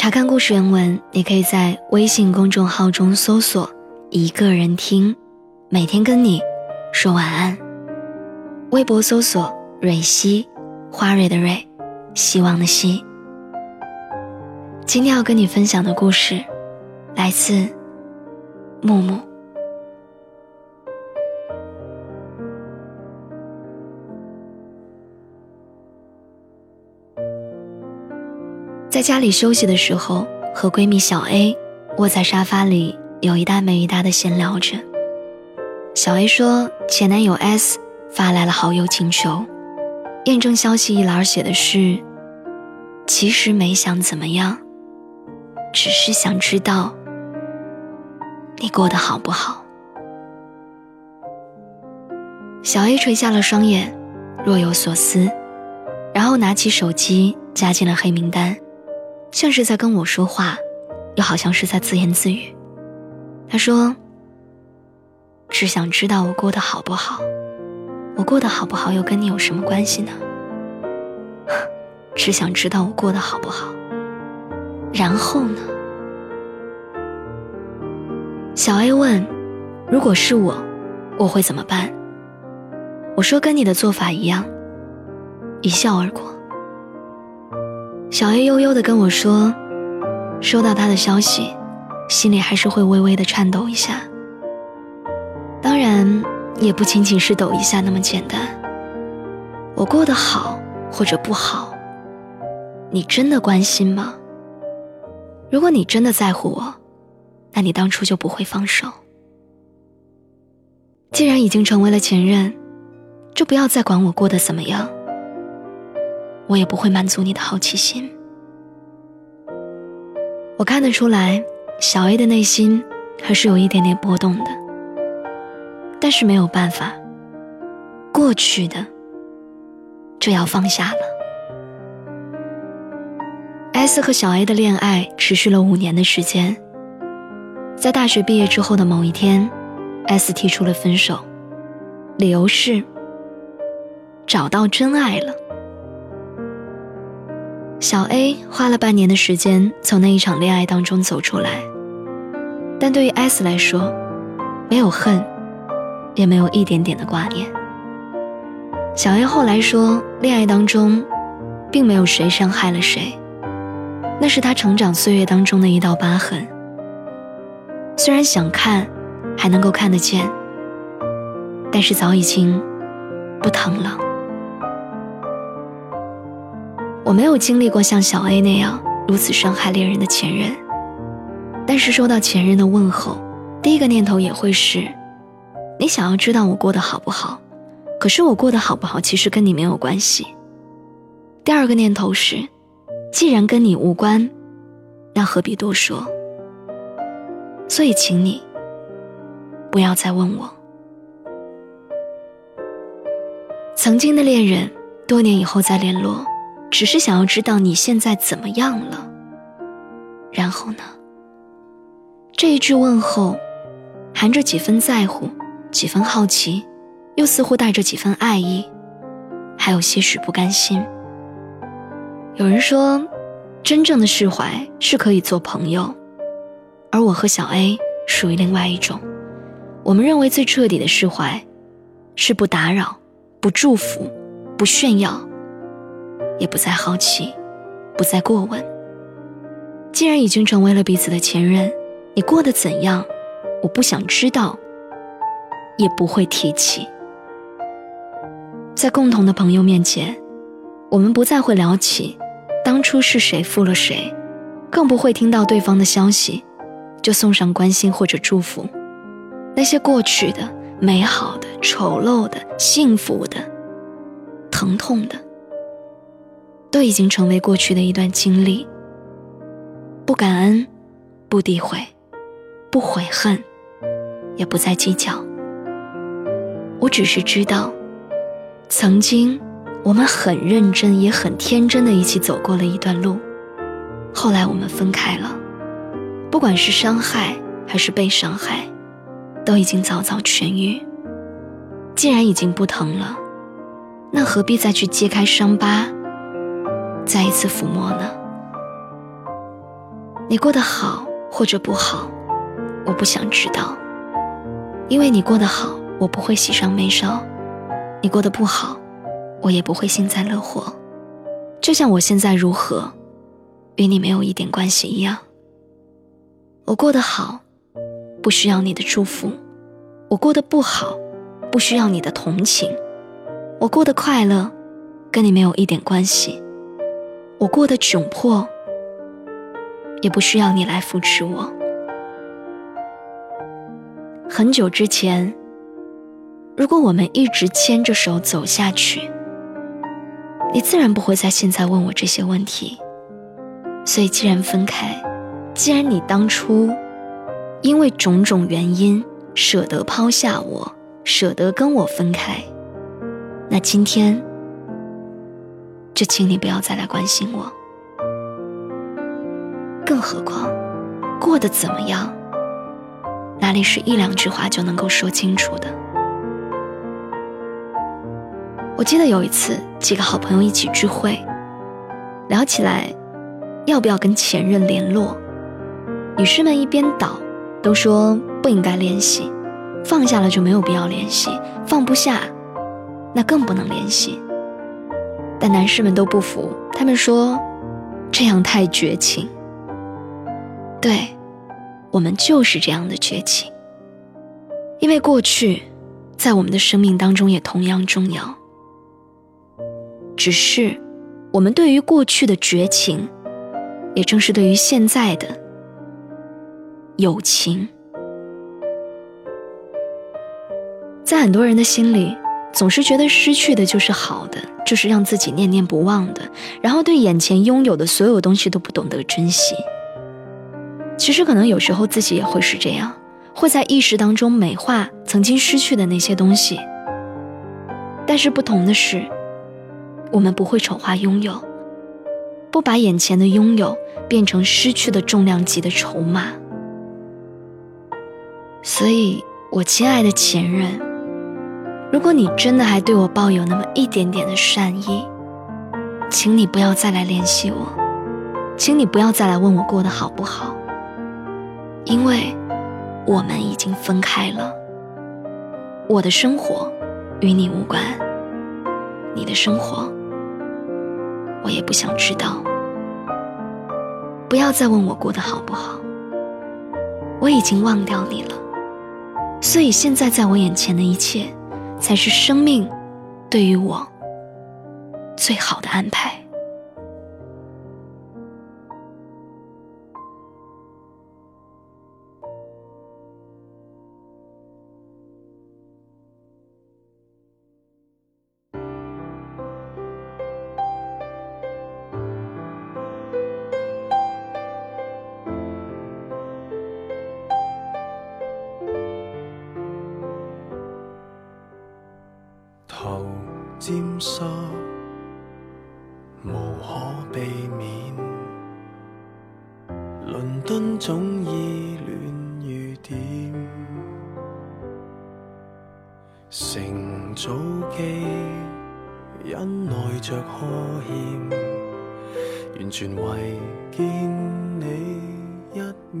查看故事原文，你可以在微信公众号中搜索“一个人听”，每天跟你说晚安。微博搜索“蕊希”，花蕊的蕊，希望的希。今天要跟你分享的故事，来自木木。在家里休息的时候，和闺蜜小 A 窝在沙发里，有一搭没一搭的闲聊着。小 A 说，前男友 S 发来了好友请求，验证消息一栏写的是：“其实没想怎么样，只是想知道你过得好不好。”小 A 垂下了双眼，若有所思，然后拿起手机加进了黑名单。像是在跟我说话，又好像是在自言自语。他说：“只想知道我过得好不好，我过得好不好又跟你有什么关系呢？只想知道我过得好不好，然后呢？”小 A 问：“如果是我，我会怎么办？”我说：“跟你的做法一样。”一笑而过。小 A 悠悠地跟我说：“收到他的消息，心里还是会微微的颤抖一下。当然，也不仅仅是抖一下那么简单。我过得好或者不好，你真的关心吗？如果你真的在乎我，那你当初就不会放手。既然已经成为了前任，就不要再管我过得怎么样。”我也不会满足你的好奇心。我看得出来，小 A 的内心还是有一点点波动的，但是没有办法，过去的就要放下了。S 和小 A 的恋爱持续了五年的时间，在大学毕业之后的某一天，S 提出了分手，理由是找到真爱了。小 A 花了半年的时间从那一场恋爱当中走出来，但对于 S 来说，没有恨，也没有一点点的挂念。小 A 后来说，恋爱当中，并没有谁伤害了谁，那是他成长岁月当中的一道疤痕。虽然想看，还能够看得见，但是早已经不疼了。我没有经历过像小 A 那样如此伤害恋人的前任，但是收到前任的问候，第一个念头也会是：你想要知道我过得好不好？可是我过得好不好，其实跟你没有关系。第二个念头是：既然跟你无关，那何必多说？所以，请你不要再问我。曾经的恋人，多年以后再联络。只是想要知道你现在怎么样了，然后呢？这一句问候，含着几分在乎，几分好奇，又似乎带着几分爱意，还有些许不甘心。有人说，真正的释怀是可以做朋友，而我和小 A 属于另外一种。我们认为最彻底的释怀，是不打扰、不祝福、不炫耀。也不再好奇，不再过问。既然已经成为了彼此的前任，你过得怎样，我不想知道，也不会提起。在共同的朋友面前，我们不再会聊起当初是谁负了谁，更不会听到对方的消息就送上关心或者祝福。那些过去的、美好的、丑陋的、幸福的、疼痛的，都已经成为过去的一段经历。不感恩，不诋毁，不悔恨，也不再计较。我只是知道。曾经，我们很认真，也很天真的一起走过了一段路。后来我们分开了，不管是伤害还是被伤害，都已经早早痊愈。既然已经不疼了，那何必再去揭开伤疤，再一次抚摸呢？你过得好或者不好，我不想知道，因为你过得好，我不会喜上眉梢。你过得不好，我也不会幸灾乐祸，就像我现在如何，与你没有一点关系一样。我过得好，不需要你的祝福；我过得不好，不需要你的同情；我过得快乐，跟你没有一点关系；我过得窘迫，也不需要你来扶持我。很久之前。如果我们一直牵着手走下去，你自然不会在现在问我这些问题。所以，既然分开，既然你当初因为种种原因舍得抛下我，舍得跟我分开，那今天就请你不要再来关心我。更何况，过得怎么样，哪里是一两句话就能够说清楚的？我记得有一次，几个好朋友一起聚会，聊起来要不要跟前任联络。女士们一边倒，都说不应该联系，放下了就没有必要联系，放不下，那更不能联系。但男士们都不服，他们说这样太绝情。对，我们就是这样的绝情，因为过去在我们的生命当中也同样重要。只是，我们对于过去的绝情，也正是对于现在的友情，在很多人的心里，总是觉得失去的就是好的，就是让自己念念不忘的，然后对眼前拥有的所有东西都不懂得珍惜。其实，可能有时候自己也会是这样，会在意识当中美化曾经失去的那些东西。但是不同的是。我们不会丑化拥有，不把眼前的拥有变成失去的重量级的筹码。所以，我亲爱的前任，如果你真的还对我抱有那么一点点的善意，请你不要再来联系我，请你不要再来问我过得好不好，因为我们已经分开了。我的生活与你无关，你的生活。我也不想知道，不要再问我过得好不好。我已经忘掉你了，所以现在在我眼前的一切，才是生命对于我最好的安排。沾湿，无可避免。伦敦总依恋雨点，乘早机忍耐着呵欠，完全为见你一面，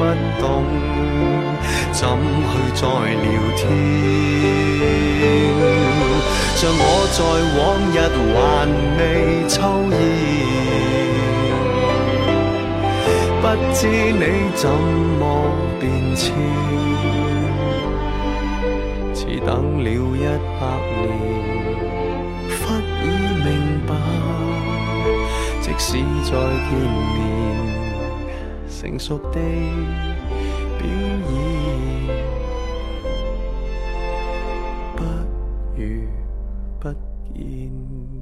不懂怎去再聊天。像我在往日還未抽烟，不知你怎麼變遷，似等了一百年。忽已明白，即使再見面，成熟地表演，不如不见。